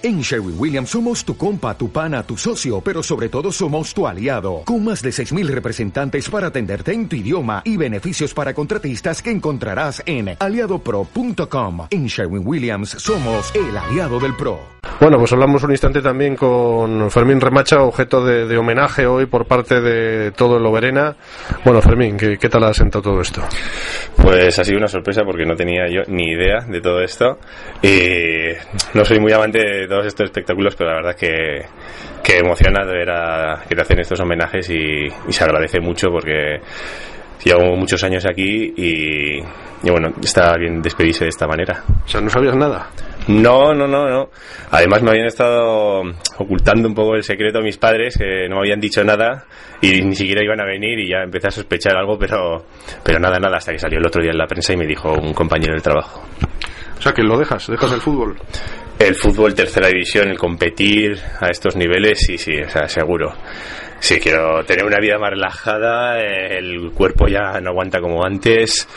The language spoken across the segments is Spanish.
En Sherwin Williams somos tu compa, tu pana, tu socio, pero sobre todo somos tu aliado, con más de 6.000 representantes para atenderte en tu idioma y beneficios para contratistas que encontrarás en aliadopro.com. En Sherwin Williams somos el aliado del PRO. Bueno, pues hablamos un instante también con Fermín Remacha, objeto de, homenaje hoy por parte de todo el Oberena. Bueno, Fermín, ¿qué, ¿qué, tal ha sentado todo esto? Pues ha sido una sorpresa porque no tenía yo ni idea de todo esto. Y no soy muy amante de todos estos espectáculos, pero la verdad que, que emociona ver a, que te hacen estos homenajes y, y se agradece mucho porque llevo muchos años aquí y, y, bueno, está bien despedirse de esta manera. O sea, ¿no sabías nada? No, no, no, no. Además me habían estado ocultando un poco el secreto a mis padres, que no me habían dicho nada y ni siquiera iban a venir y ya empecé a sospechar algo, pero, pero nada, nada, hasta que salió el otro día en la prensa y me dijo un compañero del trabajo. O sea, que lo dejas, dejas el fútbol. El fútbol, tercera división, el competir a estos niveles, sí, sí, o sea, seguro. Sí, quiero tener una vida más relajada, el cuerpo ya no aguanta como antes,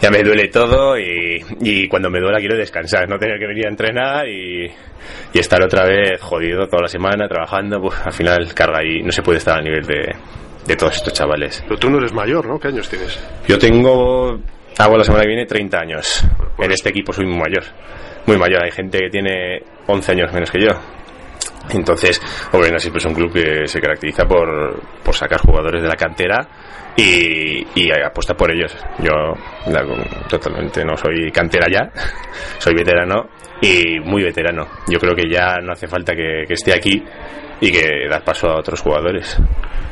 ya me duele todo y, y cuando me duela quiero descansar, no tener que venir a entrenar y, y estar otra vez jodido toda la semana trabajando, pues al final carga y no se puede estar a nivel de, de todos estos chavales. Pero tú no eres mayor, ¿no? ¿Qué años tienes? Yo tengo, hago la semana que viene 30 años. En este equipo soy muy mayor, muy mayor. Hay gente que tiene 11 años menos que yo. Entonces, Obrena siempre es un club que se caracteriza por, por sacar jugadores de la cantera y, y apuesta por ellos. Yo totalmente no soy cantera ya, soy veterano y muy veterano. Yo creo que ya no hace falta que, que esté aquí y que dar paso a otros jugadores.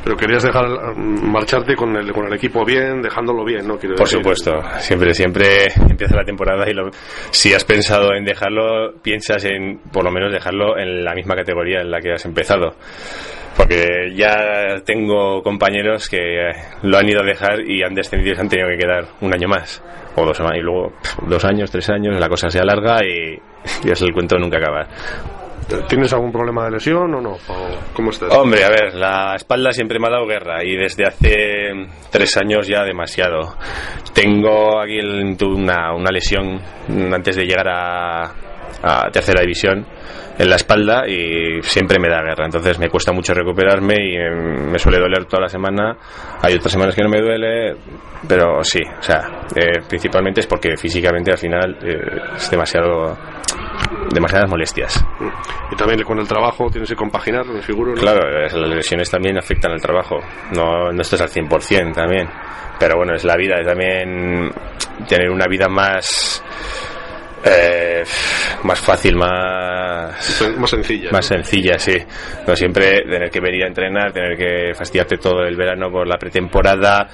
Pero querías dejar marcharte con el, con el equipo bien, dejándolo bien, ¿no? Quiero Por decir. supuesto, siempre, siempre empieza la temporada y lo, si has pensado en dejarlo, piensas en por lo menos dejarlo en la misma categoría en la que has empezado. Porque ya tengo compañeros que lo han ido a dejar y han descendido y se han tenido que quedar un año más o dos y luego dos años, tres años, la cosa se alarga y, y es el cuento nunca acabar. ¿Tienes algún problema de lesión o no? ¿O ¿Cómo estás? Hombre, a ver, la espalda siempre me ha dado guerra y desde hace tres años ya demasiado. Tengo aquí una, una, lesión antes de llegar a, a tercera división en la espalda y siempre me da guerra. Entonces me cuesta mucho recuperarme y me suele doler toda la semana. Hay otras semanas que no me duele, pero sí, o sea, eh, principalmente es porque físicamente al final eh, es demasiado demasiadas molestias. Y también con el trabajo tienes que compaginar, me figuro. ¿no? Claro, las lesiones también afectan al trabajo. No, no estás al 100% también. Pero bueno, es la vida, es también tener una vida más. Eh, más fácil, más. Más sencilla. Más ¿no? sencilla, sí. No siempre tener que venir a entrenar, tener que fastidiarte todo el verano por la pretemporada,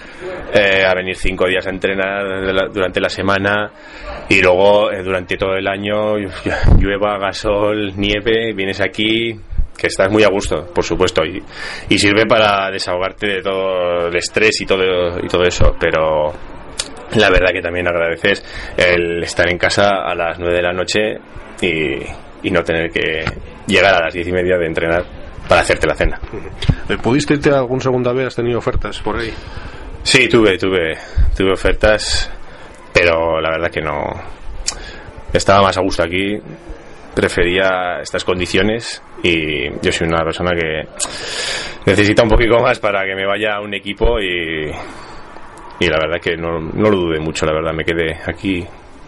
eh, a venir cinco días a entrenar durante la semana y luego eh, durante todo el año llueva, gasol, nieve, vienes aquí, que estás muy a gusto, por supuesto, y, y, sirve para desahogarte de todo el estrés y todo, y todo eso, pero la verdad que también agradeces el estar en casa a las 9 de la noche y, y no tener que llegar a las diez y media de entrenar para hacerte la cena. ¿Pudiste irte algún segunda vez? ¿Has tenido ofertas por ahí? Sí, tuve, tuve, tuve ofertas, pero la verdad que no. Estaba más a gusto aquí, prefería estas condiciones y yo soy una persona que necesita un poquito más para que me vaya a un equipo y, y la verdad que no, no lo dudé mucho, la verdad, me quedé aquí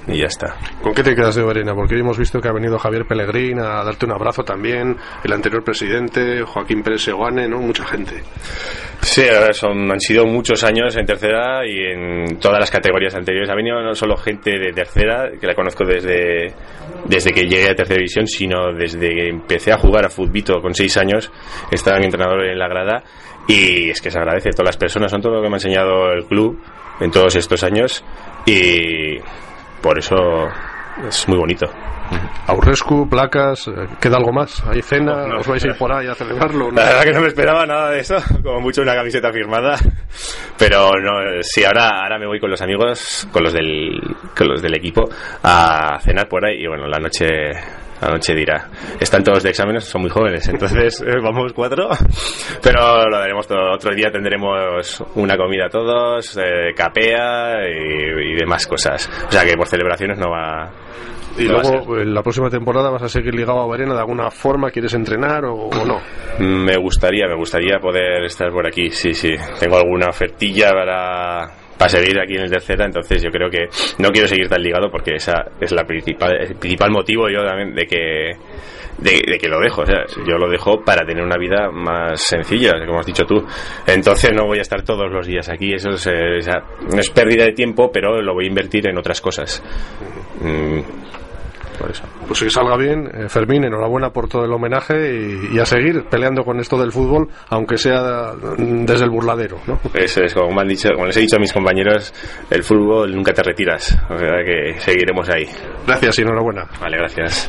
y ya está. ¿Con qué te quedas de Verena? Porque hoy hemos visto que ha venido Javier Pellegrín a darte un abrazo también, el anterior presidente, Joaquín Pérez Seguane, ¿no? Mucha gente. Sí, son, han sido muchos años en tercera y en todas las categorías anteriores. Ha venido no solo gente de tercera, que la conozco desde, desde que llegué a tercera división, sino desde que empecé a jugar a futbito con seis años. Estaba mi entrenador en la grada y es que se agradece. Todas las personas son todo lo que me ha enseñado el club en todos estos años y por eso es muy bonito. Aurescu, placas, ¿queda algo más? ¿Hay cena? No, ¿Os vais a ir por ahí a celebrarlo? La verdad que no me esperaba nada de eso, como mucho una camiseta firmada. Pero no, sí, ahora, ahora me voy con los amigos, con los del, con los del equipo, a cenar por ahí y bueno, la noche la noche dirá. Están todos de exámenes, son muy jóvenes, entonces vamos cuatro, pero lo daremos todo. Otro día tendremos una comida todos, eh, capea y, y, demás cosas. O sea que por celebraciones no va, Y luego, en la próxima temporada vas a seguir ligado a Verena de alguna forma, ¿quieres entrenar o, no? Me gustaría, me gustaría poder estar por aquí, sí, sí. Tengo alguna ofertilla para, para seguir aquí en el tercera, entonces yo creo que no quiero seguir tan ligado porque esa es la principal, el principal motivo yo también de que de, que lo dejo, o sea, yo lo dejo para tener una vida más sencilla, como has dicho tú. Entonces no voy a estar todos los días aquí, eso es, no es pérdida de tiempo, pero lo voy a invertir en otras cosas. Mm. Pues que salga bien, eh, Fermín, enhorabuena por todo el homenaje y, a seguir peleando con esto del fútbol, aunque sea desde el burladero. ¿no? Eso es, como, han dicho, como les he dicho a mis compañeros, el fútbol nunca te retiras, o sea que seguiremos ahí. Gracias y enhorabuena. Vale, gracias.